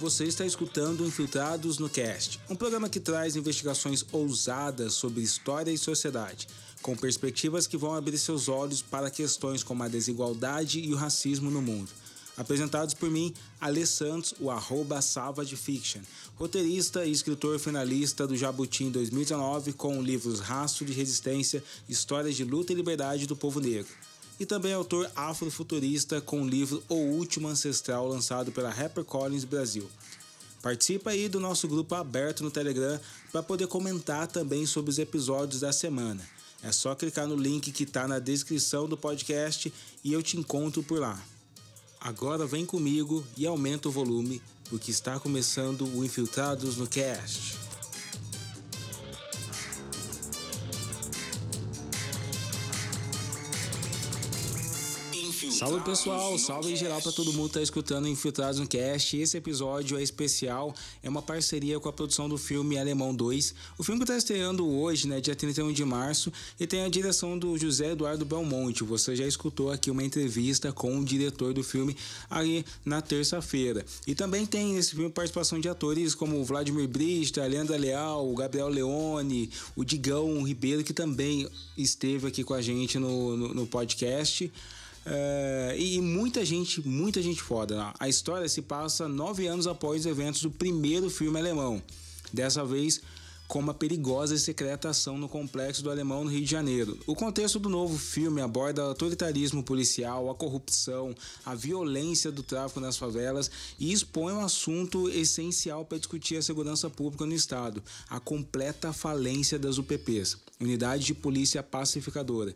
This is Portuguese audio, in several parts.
Você está escutando Infiltrados no Cast, um programa que traz investigações ousadas sobre história e sociedade, com perspectivas que vão abrir seus olhos para questões como a desigualdade e o racismo no mundo. Apresentados por mim, Alê Santos, o arroba Salva de Fiction, roteirista e escritor finalista do Jabuti em 2019 com livros Rastro de Resistência, Histórias de Luta e Liberdade do Povo Negro e também autor afrofuturista com o livro O Último Ancestral, lançado pela HarperCollins Brasil. Participa aí do nosso grupo aberto no Telegram para poder comentar também sobre os episódios da semana. É só clicar no link que está na descrição do podcast e eu te encontro por lá. Agora vem comigo e aumenta o volume, porque está começando o Infiltrados no Cast. Salve pessoal, salve em geral para todo mundo que tá escutando Infiltrados no Cast. Esse episódio é especial, é uma parceria com a produção do filme Alemão 2. O filme que tá estreando hoje, né, dia 31 de março, e tem a direção do José Eduardo Belmonte. Você já escutou aqui uma entrevista com o diretor do filme aí na terça-feira. E também tem nesse filme participação de atores como Vladimir Brista, Leandra Leal, o Gabriel Leone, o Digão Ribeiro, que também esteve aqui com a gente no, no, no podcast. É, e muita gente, muita gente foda. A história se passa nove anos após os eventos do primeiro filme alemão. Dessa vez com uma perigosa e secreta ação no complexo do Alemão no Rio de Janeiro. O contexto do novo filme aborda o autoritarismo policial, a corrupção, a violência do tráfico nas favelas e expõe um assunto essencial para discutir a segurança pública no estado, a completa falência das UPPs, Unidade de Polícia Pacificadora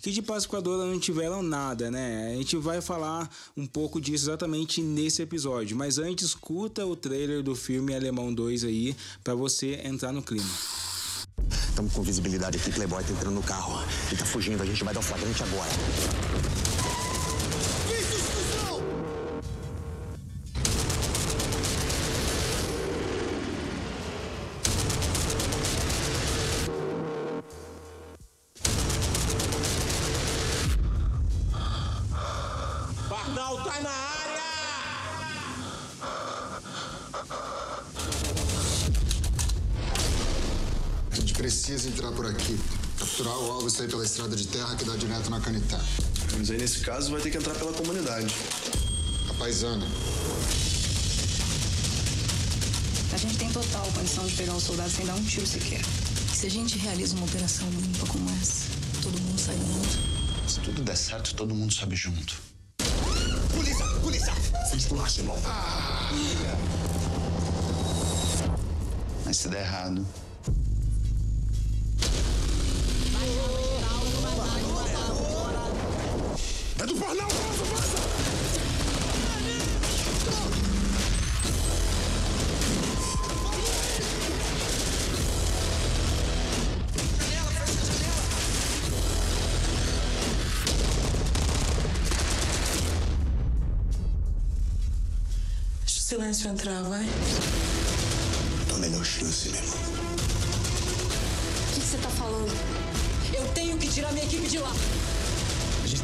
que de pacificadora não tiveram nada, né? A gente vai falar um pouco disso exatamente nesse episódio, mas antes escuta o trailer do filme Alemão 2 aí para você entrar no clima. Estamos com visibilidade aqui, Playboy tá entrando no carro. Ele tá fugindo, a gente vai dar o flagrante agora. Estrada de terra que dá direto na Canitá. Mas aí nesse caso vai ter que entrar pela comunidade. A paisana. A gente tem total condição de pegar o soldado sem dar um tiro sequer. Se a gente realiza uma operação limpa como essa, todo mundo sai ganhando. Se tudo der certo, todo mundo sobe junto. Polícia! Polícia! Fiz bolacha, irmão. Mas se der errado. Do pornão! Vaza, vaza! Deixa o silêncio entrar, vai. Tua melhor chance, meu irmão. O que você tá falando? Eu tenho que tirar minha equipe de lá.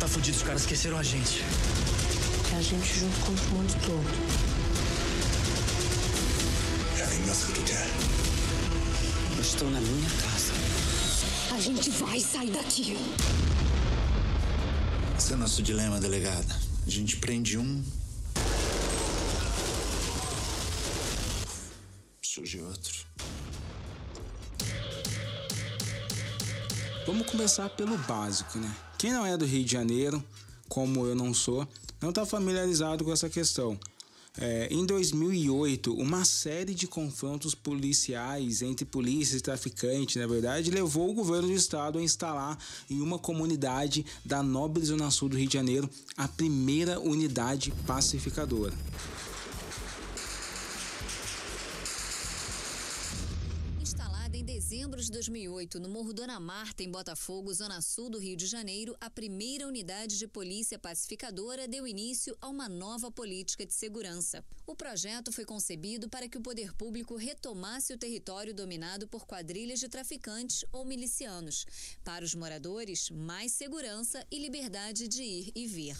Tá fudido, os caras esqueceram a gente. É a gente junto contra o mundo todo. É a vingança que tu quer. Eu estou na minha casa. A gente vai sair daqui. Esse é o nosso dilema, delegada. A gente prende um. Surge outro. Vamos começar pelo básico, né? Quem não é do Rio de Janeiro, como eu não sou, não está familiarizado com essa questão. É, em 2008, uma série de confrontos policiais entre polícia e traficantes, na verdade, levou o governo do estado a instalar em uma comunidade da nobre zona sul do Rio de Janeiro a primeira unidade pacificadora. Em dezembro de 2008 no Morro Dona Marta, em Botafogo, zona sul do Rio de Janeiro, a primeira unidade de polícia pacificadora deu início a uma nova política de segurança. O projeto foi concebido para que o poder público retomasse o território dominado por quadrilhas de traficantes ou milicianos. Para os moradores, mais segurança e liberdade de ir e vir.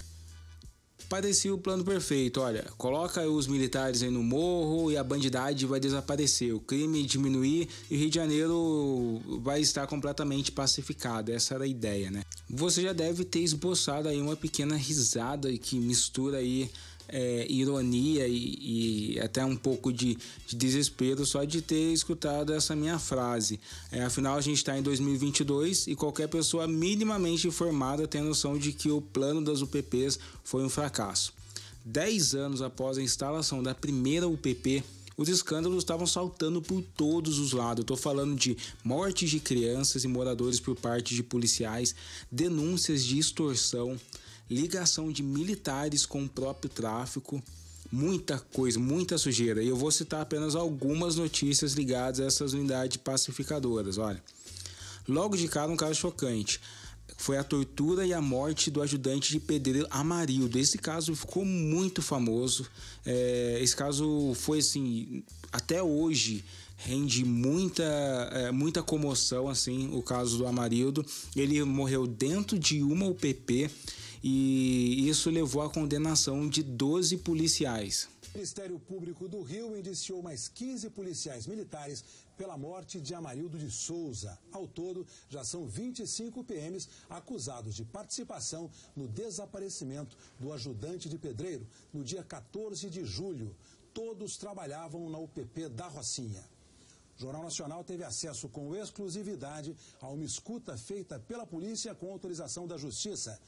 Parecia o plano perfeito. Olha, coloca os militares aí no morro e a bandidade vai desaparecer, o crime diminuir e o Rio de Janeiro vai estar completamente pacificado. Essa era a ideia, né? Você já deve ter esboçado aí uma pequena risada que mistura aí é, ironia e, e, até um pouco de, de, desespero só de ter escutado essa minha frase. É, afinal, a gente está em 2022 e qualquer pessoa minimamente informada tem a noção de que o plano das UPPs foi um fracasso. Dez anos após a instalação da primeira UPP, os escândalos estavam saltando por todos os lados. Estou falando de mortes de crianças e moradores por parte de policiais, denúncias de extorsão, ligação de militares com o próprio tráfico, muita coisa, muita sujeira. E eu vou citar apenas algumas notícias ligadas a essas unidades pacificadoras. Olha, logo de cara um caso chocante. Foi a tortura e a morte do ajudante de pedreiro Amarildo. Esse caso ficou muito famoso. É, esse caso foi assim, até hoje rende muita, é, muita comoção, assim, o caso do Amarildo. Ele morreu dentro de uma UPP e isso levou à condenação de 12 policiais. O Ministério Público do Rio indiciou mais 15 policiais militares pela morte de Amarildo de Souza. Ao todo, já são 25 PMs acusados de participação no desaparecimento do ajudante de pedreiro no dia 14 de julho. Todos trabalhavam na UPP da Rocinha. O Jornal Nacional teve acesso com exclusividade a uma escuta feita pela polícia com autorização da Justiça.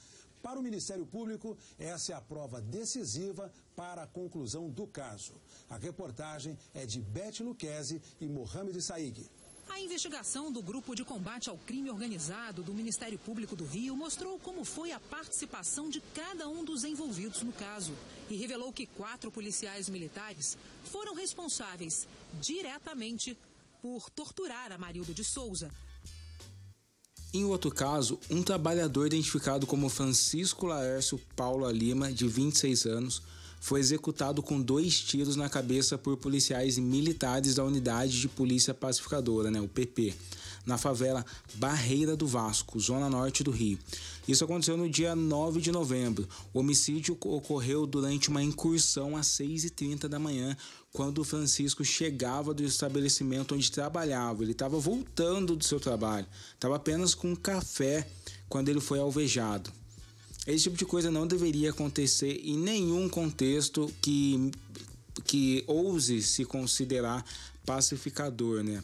Para o Ministério Público, essa é a prova decisiva para a conclusão do caso. A reportagem é de Beth Luquezzi e Mohamed Saig. A investigação do Grupo de Combate ao Crime Organizado do Ministério Público do Rio mostrou como foi a participação de cada um dos envolvidos no caso e revelou que quatro policiais militares foram responsáveis diretamente por torturar Amarildo de Souza, em outro caso, um trabalhador identificado como Francisco Laércio Paula Lima, de 26 anos, foi executado com dois tiros na cabeça por policiais militares da Unidade de Polícia Pacificadora, né, o PP na favela Barreira do Vasco, zona norte do Rio. Isso aconteceu no dia 9 de novembro. O homicídio ocorreu durante uma incursão às 6h30 da manhã, quando o Francisco chegava do estabelecimento onde trabalhava. Ele estava voltando do seu trabalho, estava apenas com um café quando ele foi alvejado. Esse tipo de coisa não deveria acontecer em nenhum contexto que, que ouse se considerar pacificador, né?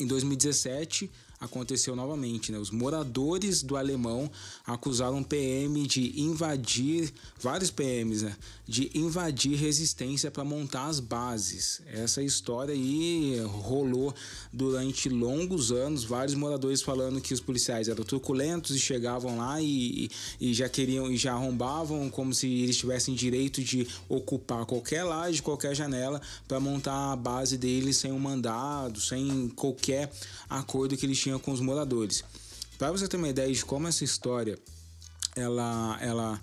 Em 2017, aconteceu novamente. Né? Os moradores do Alemão acusaram PM de invadir, vários PMs, né? de invadir resistência para montar as bases. Essa história aí rolou durante longos anos, vários moradores falando que os policiais eram truculentos e chegavam lá e, e já queriam e já arrombavam como se eles tivessem direito de ocupar qualquer laje, qualquer janela para montar a base deles sem um mandado, sem qualquer acordo que eles tinham tinha com os moradores. Para você ter uma ideia de como essa história ela, ela,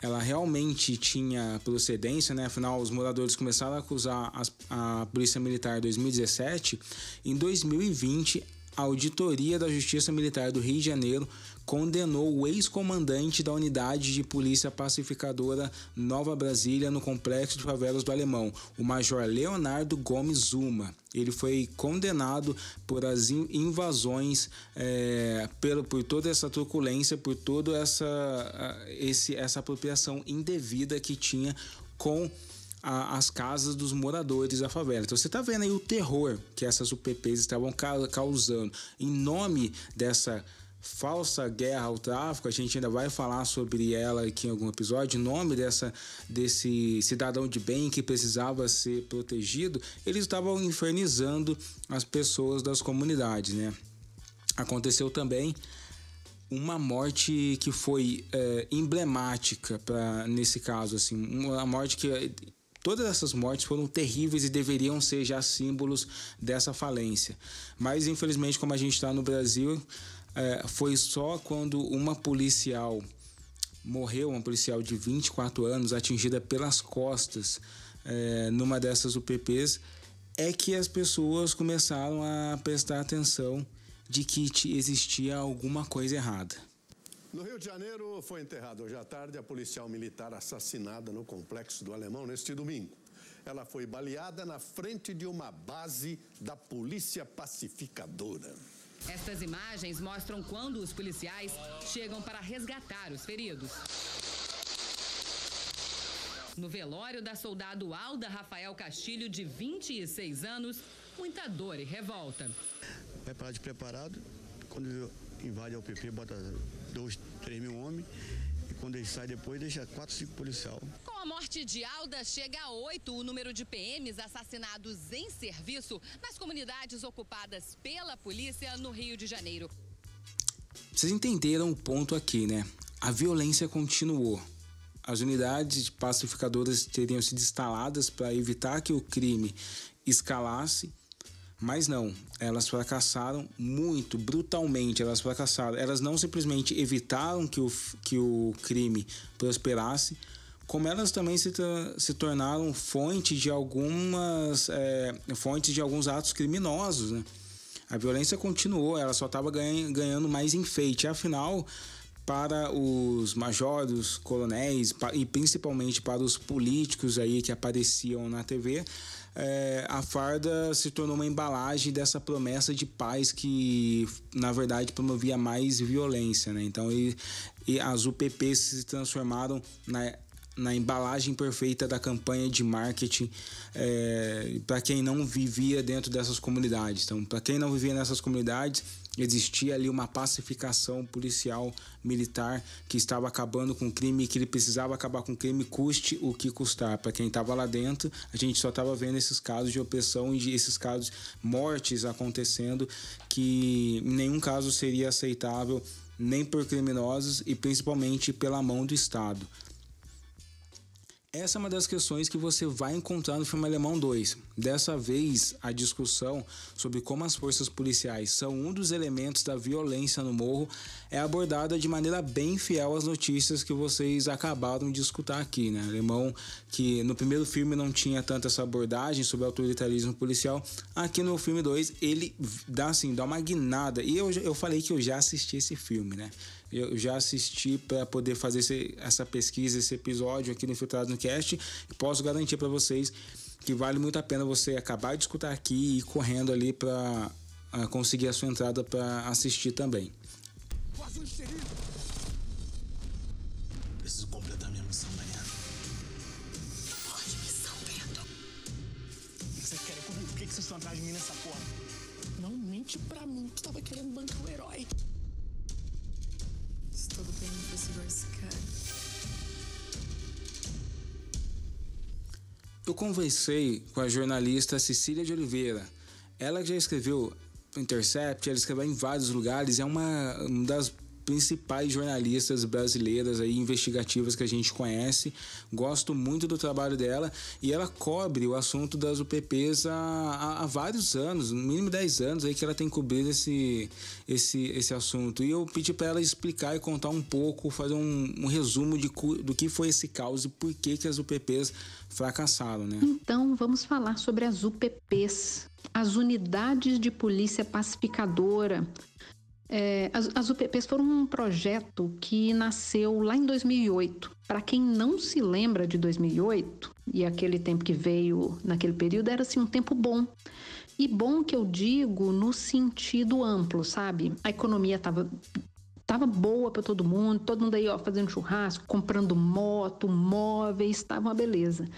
ela realmente tinha procedência, né? Afinal, os moradores começaram a acusar a, a Polícia Militar em 2017. Em 2020, a Auditoria da Justiça Militar do Rio de Janeiro condenou o ex-comandante da unidade de polícia pacificadora Nova Brasília no complexo de favelas do Alemão, o Major Leonardo Gomes Zuma. Ele foi condenado por as invasões, é, pelo, por toda essa truculência, por toda essa, esse, essa apropriação indevida que tinha com as casas dos moradores da favela. Então você está vendo aí o terror que essas UPPs estavam causando em nome dessa falsa guerra ao tráfico, a gente ainda vai falar sobre ela aqui em algum episódio, nome dessa, desse cidadão de bem que precisava ser protegido, eles estavam infernizando as pessoas das comunidades, né? Aconteceu também uma morte que foi é, emblemática para nesse caso assim uma morte que Todas essas mortes foram terríveis e deveriam ser já símbolos dessa falência. Mas, infelizmente, como a gente está no Brasil, é, foi só quando uma policial morreu, uma policial de 24 anos, atingida pelas costas é, numa dessas UPPs, é que as pessoas começaram a prestar atenção de que existia alguma coisa errada. No Rio de Janeiro, foi enterrada hoje à tarde a policial militar assassinada no complexo do Alemão neste domingo. Ela foi baleada na frente de uma base da Polícia Pacificadora. Estas imagens mostram quando os policiais chegam para resgatar os feridos. No velório da soldado Alda Rafael Castilho, de 26 anos, muita dor e revolta. Parar de preparado, quando invade a UPP, bota dois, três mil homens. Quando ele sai depois, deixa quatro, cinco policial. Com a morte de Alda, chega a oito o número de PMs assassinados em serviço nas comunidades ocupadas pela polícia no Rio de Janeiro. Vocês entenderam o ponto aqui, né? A violência continuou. As unidades pacificadoras teriam sido instaladas para evitar que o crime escalasse mas não, elas fracassaram muito, brutalmente. Elas fracassaram. Elas não simplesmente evitaram que o, que o crime prosperasse, como elas também se, se tornaram fonte de algumas é, fontes de alguns atos criminosos. Né? A violência continuou, ela só estava ganhando, ganhando mais enfeite. Afinal, para os majores, coronéis e principalmente para os políticos aí que apareciam na TV, é, a farda se tornou uma embalagem dessa promessa de paz que, na verdade, promovia mais violência. Né? Então, e, e as UPPs se transformaram na, na embalagem perfeita da campanha de marketing é, para quem não vivia dentro dessas comunidades. Então, para quem não vivia nessas comunidades, existia ali uma pacificação policial militar que estava acabando com o crime, que ele precisava acabar com o crime, custe o que custar. Para quem estava lá dentro, a gente só estava vendo esses casos de opressão e esses casos mortes acontecendo, que em nenhum caso seria aceitável nem por criminosos e principalmente pela mão do Estado. Essa é uma das questões que você vai encontrar no filme Alemão 2. Dessa vez, a discussão sobre como as forças policiais são um dos elementos da violência no morro é abordada de maneira bem fiel às notícias que vocês acabaram de escutar aqui, né? Alemão que no primeiro filme não tinha tanta essa abordagem sobre autoritarismo policial, aqui no filme 2 ele dá assim, dá uma guinada. E eu, eu falei que eu já assisti esse filme, né? Eu já assisti para poder fazer esse, essa pesquisa, esse episódio aqui no Infiltrado no Cast. E posso garantir para vocês que vale muito a pena você acabar de escutar aqui e ir correndo ali para uh, conseguir a sua entrada para assistir também. Preciso completar minha missão, Mariana. Pode missão, Bento. Vocês querem comigo? Por que vocês estão atrás de mim nessa porra? Não mente pra mim. Tu tava querendo bancar o herói. Se cara. Eu conversei com a jornalista Cecília de Oliveira. Ela já escreveu Intercept, ela escreveu em vários lugares, é uma, uma das principais jornalistas brasileiras aí investigativas que a gente conhece. Gosto muito do trabalho dela e ela cobre o assunto das UPPs há, há, vários anos, no mínimo 10 anos aí que ela tem cobrido esse, esse, esse assunto. E eu pedi para ela explicar e contar um pouco, fazer um, um resumo de, do que foi esse caos e por que, que as UPPs fracassaram, né? Então, vamos falar sobre as UPPs, as unidades de polícia pacificadora é, as, as UPPs foram um projeto que nasceu lá em 2008. Para quem não se lembra de 2008 e aquele tempo que veio naquele período, era assim um tempo bom. E bom que eu digo no sentido amplo, sabe? A economia estava tava boa para todo mundo, todo mundo aí ó, fazendo churrasco, comprando moto, móveis, estava uma beleza.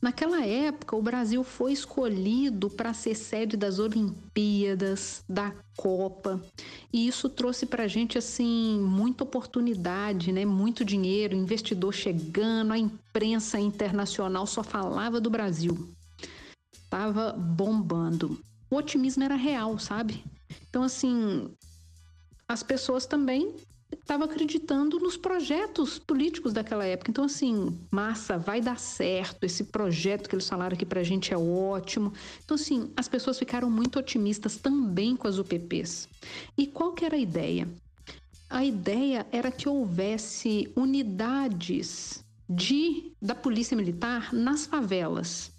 Naquela época, o Brasil foi escolhido para ser sede das Olimpíadas, da Copa, e isso trouxe para a gente assim muita oportunidade, né? Muito dinheiro, investidor chegando, a imprensa internacional só falava do Brasil, tava bombando. O otimismo era real, sabe? Então assim, as pessoas também estava acreditando nos projetos políticos daquela época. Então, assim, massa, vai dar certo. Esse projeto que eles falaram aqui para a gente é ótimo. Então, assim, as pessoas ficaram muito otimistas também com as UPPs. E qual que era a ideia? A ideia era que houvesse unidades de da polícia militar nas favelas.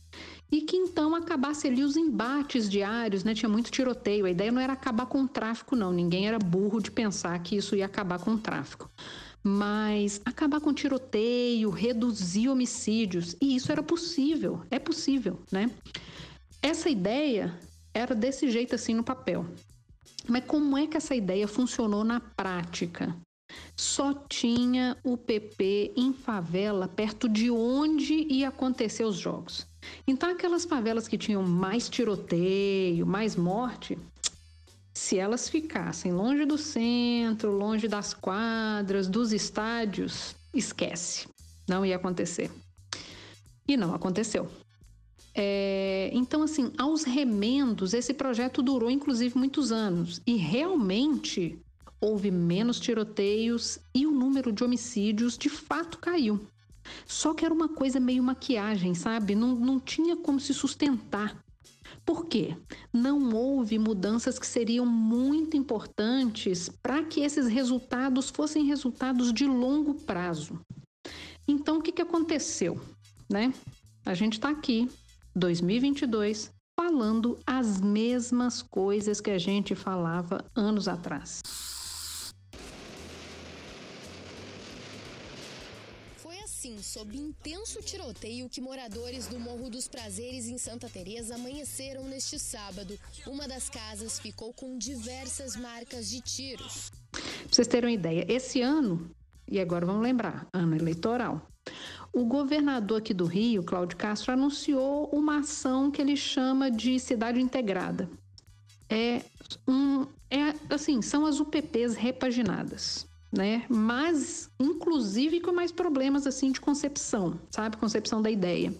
E que então acabasse ali os embates diários, né? Tinha muito tiroteio. A ideia não era acabar com o tráfico, não. Ninguém era burro de pensar que isso ia acabar com o tráfico. Mas acabar com tiroteio, reduzir homicídios, e isso era possível, é possível, né? Essa ideia era desse jeito assim no papel. Mas como é que essa ideia funcionou na prática? Só tinha o PP em favela perto de onde ia acontecer os jogos. Então, aquelas favelas que tinham mais tiroteio, mais morte, se elas ficassem longe do centro, longe das quadras, dos estádios, esquece. Não ia acontecer. E não aconteceu. É, então, assim, aos remendos, esse projeto durou inclusive muitos anos e realmente houve menos tiroteios e o número de homicídios de fato caiu. Só que era uma coisa meio maquiagem, sabe? Não, não tinha como se sustentar. Por quê? Não houve mudanças que seriam muito importantes para que esses resultados fossem resultados de longo prazo. Então, o que, que aconteceu? Né? A gente está aqui, 2022, falando as mesmas coisas que a gente falava anos atrás. Sob intenso tiroteio que moradores do Morro dos Prazeres em Santa Teresa amanheceram neste sábado. Uma das casas ficou com diversas marcas de tiros. Pra vocês terem uma ideia, esse ano, e agora vamos lembrar, ano eleitoral, o governador aqui do Rio, Cláudio Castro, anunciou uma ação que ele chama de cidade integrada. É um, é assim, são as UPPs repaginadas né? Mas, inclusive, com mais problemas assim de concepção, sabe? Concepção da ideia.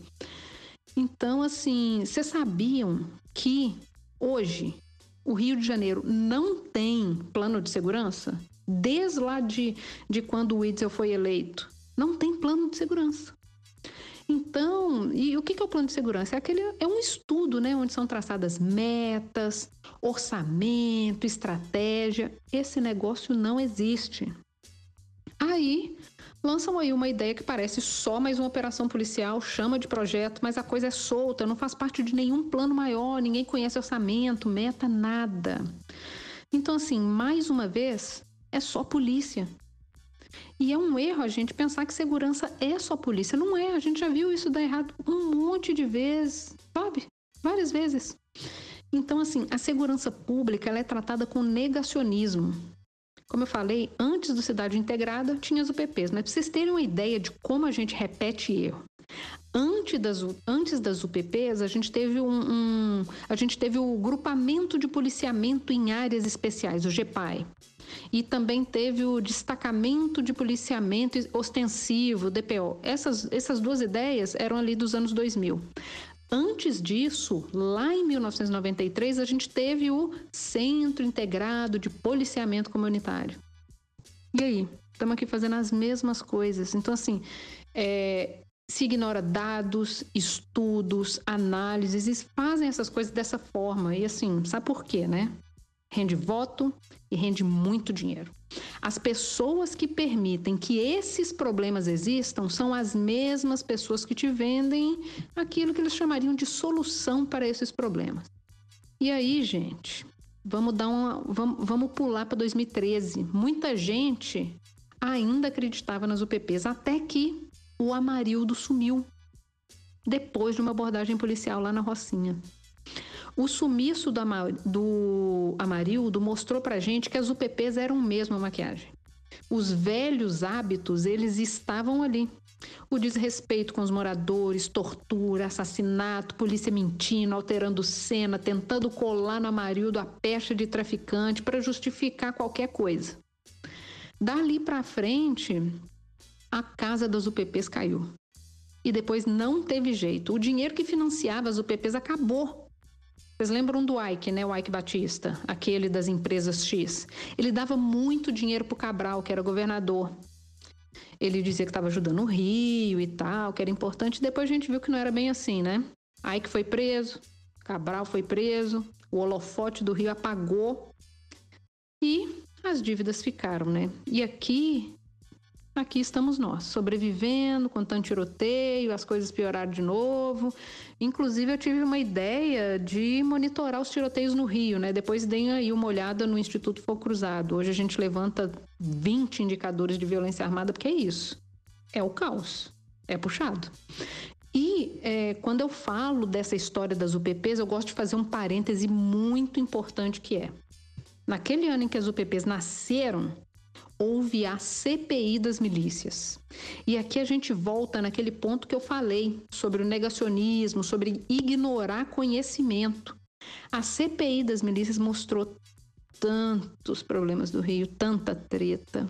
Então, assim, vocês sabiam que hoje o Rio de Janeiro não tem plano de segurança? Desde lá de, de quando o Witzel foi eleito, não tem plano de segurança. Então, e o que é o plano de segurança? É, aquele, é um estudo, né, onde são traçadas metas, orçamento, estratégia. Esse negócio não existe. Aí lançam aí uma ideia que parece só mais uma operação policial, chama de projeto, mas a coisa é solta, não faz parte de nenhum plano maior, ninguém conhece orçamento, meta, nada. Então, assim, mais uma vez, é só polícia. E é um erro a gente pensar que segurança é só polícia. Não é, a gente já viu isso dar errado um monte de vezes, sabe? Várias vezes. Então, assim, a segurança pública ela é tratada com negacionismo. Como eu falei, antes do Cidade Integrada tinha as UPPs, mas para vocês terem uma ideia de como a gente repete erro. Antes das, antes das UPPs, a gente, teve um, um, a gente teve o grupamento de policiamento em áreas especiais, o GPAI. E também teve o destacamento de policiamento ostensivo, DPO. Essas, essas duas ideias eram ali dos anos 2000. Antes disso, lá em 1993, a gente teve o Centro Integrado de Policiamento Comunitário. E aí? Estamos aqui fazendo as mesmas coisas. Então, assim, é, se ignora dados, estudos, análises e fazem essas coisas dessa forma. E assim, sabe por quê, né? Rende voto e rende muito dinheiro. As pessoas que permitem que esses problemas existam são as mesmas pessoas que te vendem aquilo que eles chamariam de solução para esses problemas. E aí, gente, vamos dar uma, vamos, vamos pular para 2013. Muita gente ainda acreditava nas UPPs até que o Amarildo sumiu depois de uma abordagem policial lá na Rocinha. O sumiço do, Amar, do Amarildo mostrou pra gente que as UPPs eram mesmo a maquiagem. Os velhos hábitos, eles estavam ali. O desrespeito com os moradores, tortura, assassinato, polícia mentindo, alterando cena, tentando colar no Amarildo a pecha de traficante para justificar qualquer coisa. Dali para frente, a casa das UPPs caiu. E depois não teve jeito. O dinheiro que financiava as UPPs acabou. Vocês lembram do Ike, né? O Ike Batista, aquele das empresas X. Ele dava muito dinheiro pro Cabral, que era governador. Ele dizia que estava ajudando o Rio e tal, que era importante. Depois a gente viu que não era bem assim, né? Ike foi preso, Cabral foi preso, o holofote do Rio apagou e as dívidas ficaram, né? E aqui aqui estamos nós, sobrevivendo com tanto tiroteio, as coisas pioraram de novo. Inclusive, eu tive uma ideia de monitorar os tiroteios no Rio, né? Depois deem aí uma olhada no Instituto Fogo Cruzado. Hoje a gente levanta 20 indicadores de violência armada, porque é isso. É o caos. É puxado. E é, quando eu falo dessa história das UPPs, eu gosto de fazer um parêntese muito importante que é. Naquele ano em que as UPPs nasceram, houve a CPI das milícias. E aqui a gente volta naquele ponto que eu falei sobre o negacionismo, sobre ignorar conhecimento. A CPI das milícias mostrou tantos problemas do Rio, tanta treta,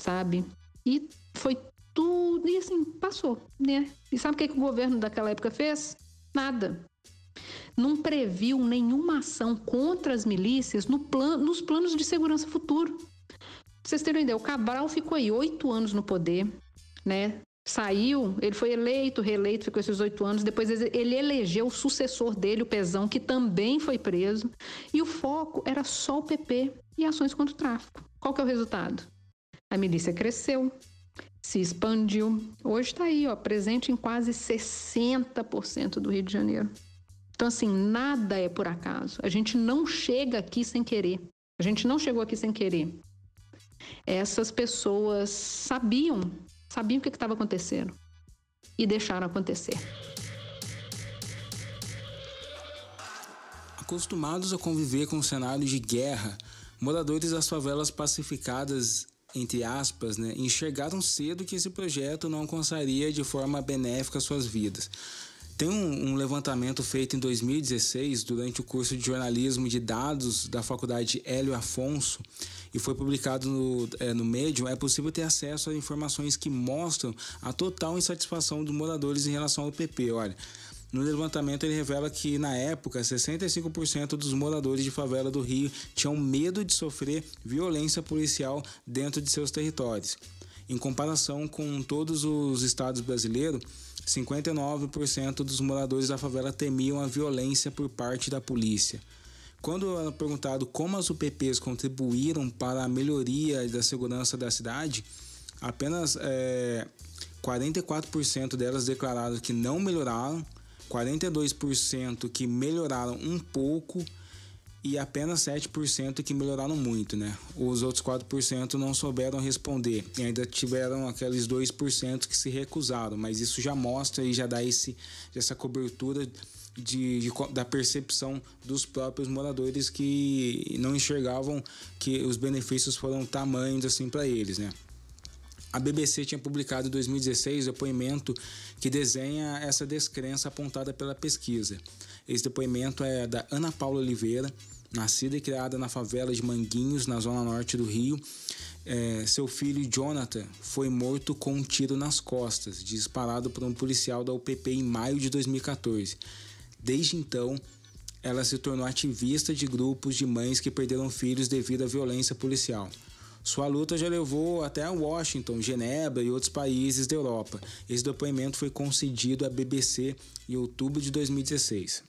sabe? E foi tudo, e assim, passou, né? E sabe o que, que o governo daquela época fez? Nada. Não previu nenhuma ação contra as milícias no plan, nos planos de segurança futuro. Vocês terem uma ideia, o Cabral ficou aí oito anos no poder, né? Saiu, ele foi eleito, reeleito, ficou esses oito anos. Depois ele elegeu o sucessor dele, o Pezão, que também foi preso. E o foco era só o PP e ações contra o tráfico. Qual que é o resultado? A milícia cresceu, se expandiu. Hoje está aí, ó, presente em quase 60% do Rio de Janeiro. Então, assim, nada é por acaso. A gente não chega aqui sem querer. A gente não chegou aqui sem querer essas pessoas sabiam, sabiam o que estava acontecendo e deixaram acontecer. Acostumados a conviver com um cenário de guerra, moradores das favelas pacificadas, entre aspas, né, enxergaram cedo que esse projeto não alcançaria de forma benéfica suas vidas. Tem um, um, levantamento feito em 2016 durante o curso de jornalismo de dados da Faculdade Hélio Afonso e foi publicado no, é, no Medium. É possível ter acesso a informações que mostram a total insatisfação dos moradores em relação ao PP. Olha, no levantamento ele revela que na época 65% dos moradores de favela do Rio tinham medo de sofrer violência policial dentro de seus territórios. Em comparação com todos os estados brasileiros, 59% dos moradores da favela temiam a violência por parte da polícia. Quando era perguntado como as UPPs contribuíram para a melhoria da segurança da cidade, apenas é, 44% delas declararam que não melhoraram, 42% que melhoraram um pouco e apenas 7% que melhoraram muito, né? Os outros 4% não souberam responder e ainda tiveram aqueles 2% que se recusaram, mas isso já mostra e já dá esse, essa cobertura de, de, da percepção dos próprios moradores que não enxergavam que os benefícios foram tamanhos assim para eles, né? A BBC tinha publicado em 2016 o depoimento que desenha essa descrença apontada pela pesquisa. Esse depoimento é da Ana Paula Oliveira, nascida e criada na favela de Manguinhos, na zona norte do Rio. É, seu filho Jonathan foi morto com um tiro nas costas, disparado por um policial da UPP em maio de 2014. Desde então, ela se tornou ativista de grupos de mães que perderam filhos devido à violência policial. Sua luta já levou até Washington, Genebra e outros países da Europa. Esse depoimento foi concedido à BBC em outubro de 2016.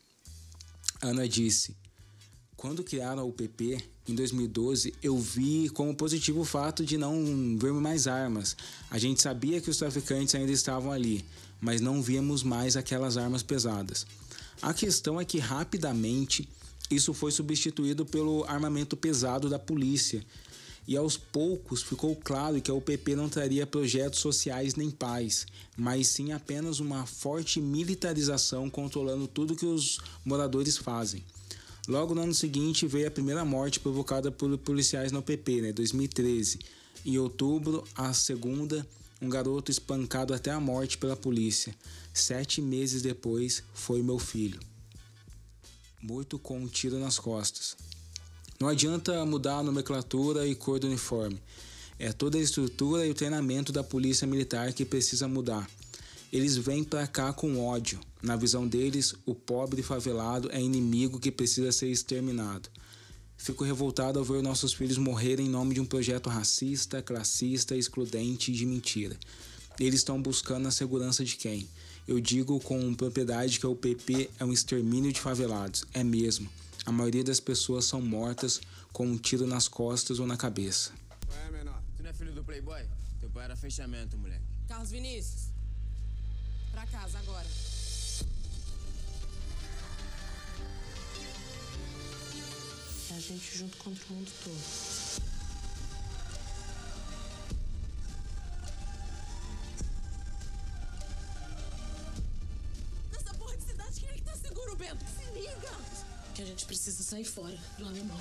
Ana disse: Quando criaram a UPP, em 2012, eu vi como positivo o fato de não ver mais armas. A gente sabia que os traficantes ainda estavam ali, mas não víamos mais aquelas armas pesadas. A questão é que rapidamente isso foi substituído pelo armamento pesado da polícia. E aos poucos ficou claro que a UPP não traria projetos sociais nem paz, mas sim apenas uma forte militarização controlando tudo que os moradores fazem. Logo no ano seguinte veio a primeira morte provocada por policiais na UPP, né, 2013. Em outubro, a segunda, um garoto espancado até a morte pela polícia. Sete meses depois, foi meu filho. Morto com um tiro nas costas. Não adianta mudar a nomenclatura e cor do uniforme. É toda a estrutura e o treinamento da polícia militar que precisa mudar. Eles vêm para cá com ódio. Na visão deles, o pobre favelado é inimigo que precisa ser exterminado. Fico revoltado ao ver nossos filhos morrerem em nome de um projeto racista, classista, excludente e de mentira. Eles estão buscando a segurança de quem? Eu digo com propriedade que o PP é um extermínio de favelados. É mesmo. A maioria das pessoas são mortas com um tiro nas costas ou na cabeça. Ué, menor, tu não é filho do Playboy? Teu pai Espera fechamento, moleque. Carlos Vinícius. Pra casa agora. É a gente junto contra o mundo todo. Que a gente precisa sair fora do alemão.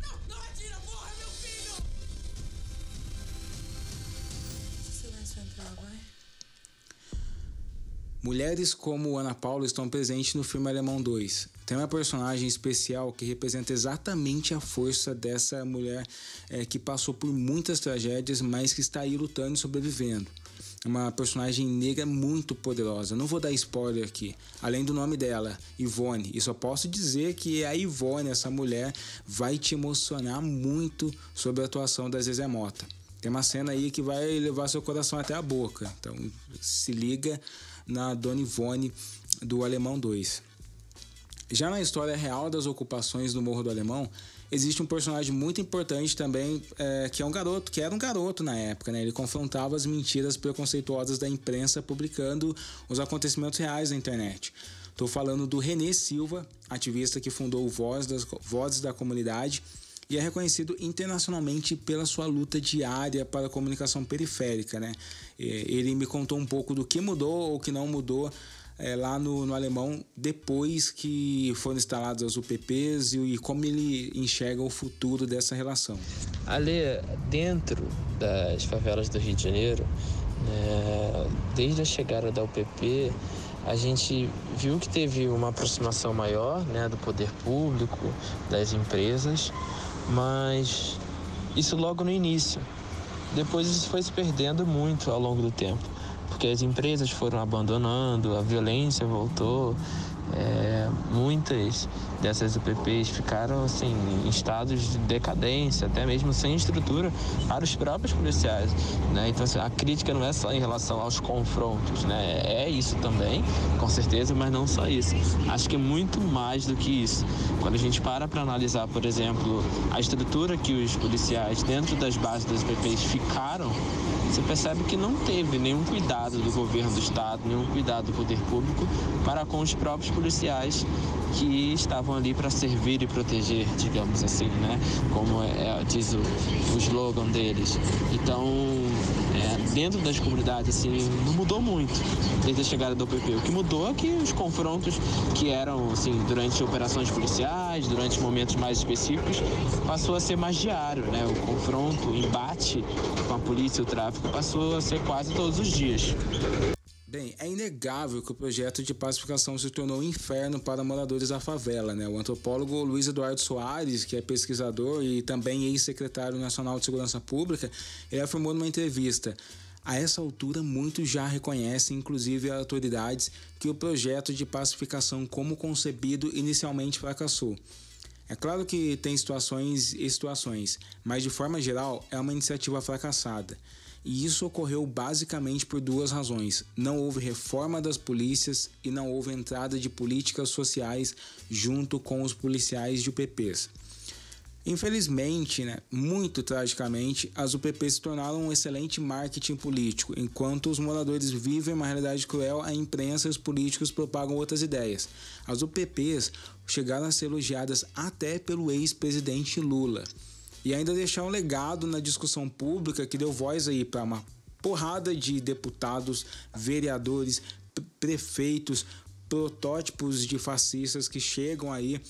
Não, não atira, porra, meu filho! Silêncio entrar, vai. Mulheres como Ana Paula estão presentes no filme Alemão 2. Tem uma personagem especial que representa exatamente a força dessa mulher é, que passou por muitas tragédias, mas que está aí lutando e sobrevivendo. Uma personagem negra muito poderosa. Não vou dar spoiler aqui. Além do nome dela, Ivone. E só posso dizer que a Ivone, essa mulher, vai te emocionar muito sobre a atuação da Zezé Mota. Tem uma cena aí que vai levar seu coração até a boca. Então se liga na Dona Ivone do Alemão 2. Já na história real das ocupações do Morro do Alemão, existe um personagem muito importante também, é, que é um garoto, que era um garoto na época, né? Ele confrontava as mentiras preconceituosas da imprensa publicando os acontecimentos reais na internet. Estou falando do Renê Silva, ativista que fundou o Voz das, Vozes da Comunidade e é reconhecido internacionalmente pela sua luta diária para a comunicação periférica, né? Ele me contou um pouco do que mudou ou que não mudou é, lá no, no, alemão depois que foram instalados as UPPs e, e, como ele enxerga o futuro dessa relação. Ali, dentro das favelas do Rio de Janeiro, né, desde a chegada da UPP, a gente viu que teve uma aproximação maior né, do poder público, das empresas, mas isso logo no início. Depois isso foi se perdendo muito ao longo do tempo porque as empresas foram abandonando, a violência voltou, é, muitas dessas UPPs ficaram assim, em estados de decadência, até mesmo sem estrutura para os próprios policiais. Né? Então assim, a crítica não é só em relação aos confrontos, né? é isso também, com certeza, mas não só isso. Acho que é muito mais do que isso. Quando a gente para para analisar, por exemplo, a estrutura que os policiais dentro das bases das UPPs ficaram, você percebe que não teve nenhum cuidado do governo do estado, nenhum cuidado do poder público para com os próprios policiais que estavam ali para servir e proteger, digamos assim, né? Como é, diz o, o slogan deles. Então, é, dentro das comunidades, assim, não mudou muito desde a chegada do PP. O que mudou é que os confrontos que eram, assim, durante operações policiais, durante momentos mais específicos, passou a ser mais diário, né? O confronto, o embate com a polícia e o tráfico passou a ser quase todos os dias. Bem, é inegável que o projeto de pacificação se tornou um inferno para moradores da favela. Né? O antropólogo Luiz Eduardo Soares, que é pesquisador e também ex-secretário nacional de Segurança Pública, ele afirmou numa entrevista. A essa altura, muitos já reconhecem, inclusive autoridades, que o projeto de pacificação, como concebido, inicialmente fracassou. É claro que tem situações e situações, mas de forma geral é uma iniciativa fracassada. E isso ocorreu basicamente por duas razões: não houve reforma das polícias e não houve entrada de políticas sociais junto com os policiais de UPPs. Infelizmente, né, muito tragicamente, as UPPs se tornaram um excelente marketing político. Enquanto os moradores vivem uma realidade cruel, a imprensa e os políticos propagam outras ideias. As UPPs chegaram a ser elogiadas até pelo ex-presidente Lula e ainda deixar um legado na discussão pública que deu voz aí para uma porrada de deputados, vereadores, prefeitos, protótipos de fascistas que chegam aí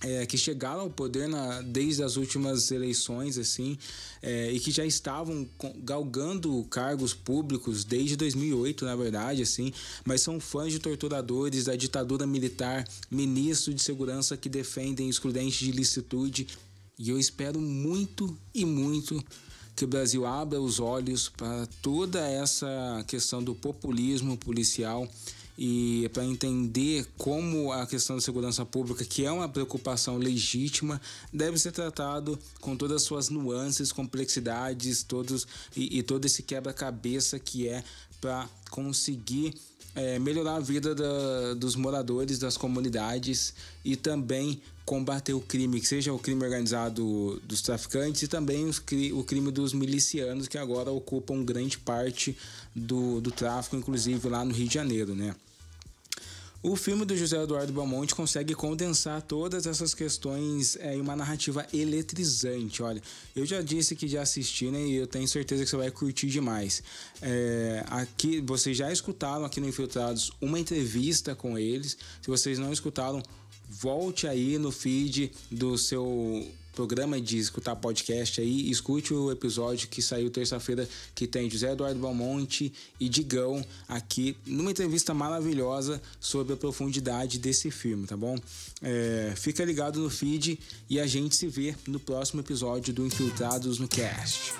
é, que chegaram ao poder na, desde as últimas eleições, assim, é, e que já estavam galgando cargos públicos desde 2008, na verdade, assim, mas são fãs de torturadores da ditadura militar, ministros de segurança que defendem excludentes de licitude e eu espero muito e muito que o Brasil abra os olhos para toda essa questão do populismo policial e para entender como a questão da segurança pública, que é uma preocupação legítima, deve ser tratado com todas as suas nuances, complexidades, todos e, e todo esse quebra-cabeça que é para conseguir é, melhorar a vida da, dos moradores das comunidades e também combater o crime, que seja o crime organizado dos traficantes e também os, o crime dos milicianos que agora ocupam grande parte do, do tráfico, inclusive lá no Rio de Janeiro, né? O filme do José Eduardo Belmonte consegue condensar todas essas questões é, em uma narrativa eletrizante. Olha, eu já disse que já assisti, né? E eu tenho certeza que você vai curtir demais. É, aqui, vocês já escutaram aqui no Infiltrados uma entrevista com eles. Se vocês não escutaram, volte aí no feed do seu programa de escutar podcast aí, escute o episódio que saiu terça-feira que tem José Eduardo Balmonte e Digão aqui numa entrevista maravilhosa sobre a profundidade desse filme, tá bom? É, fica ligado no feed e a gente se vê no próximo episódio do Infiltrados no Cast.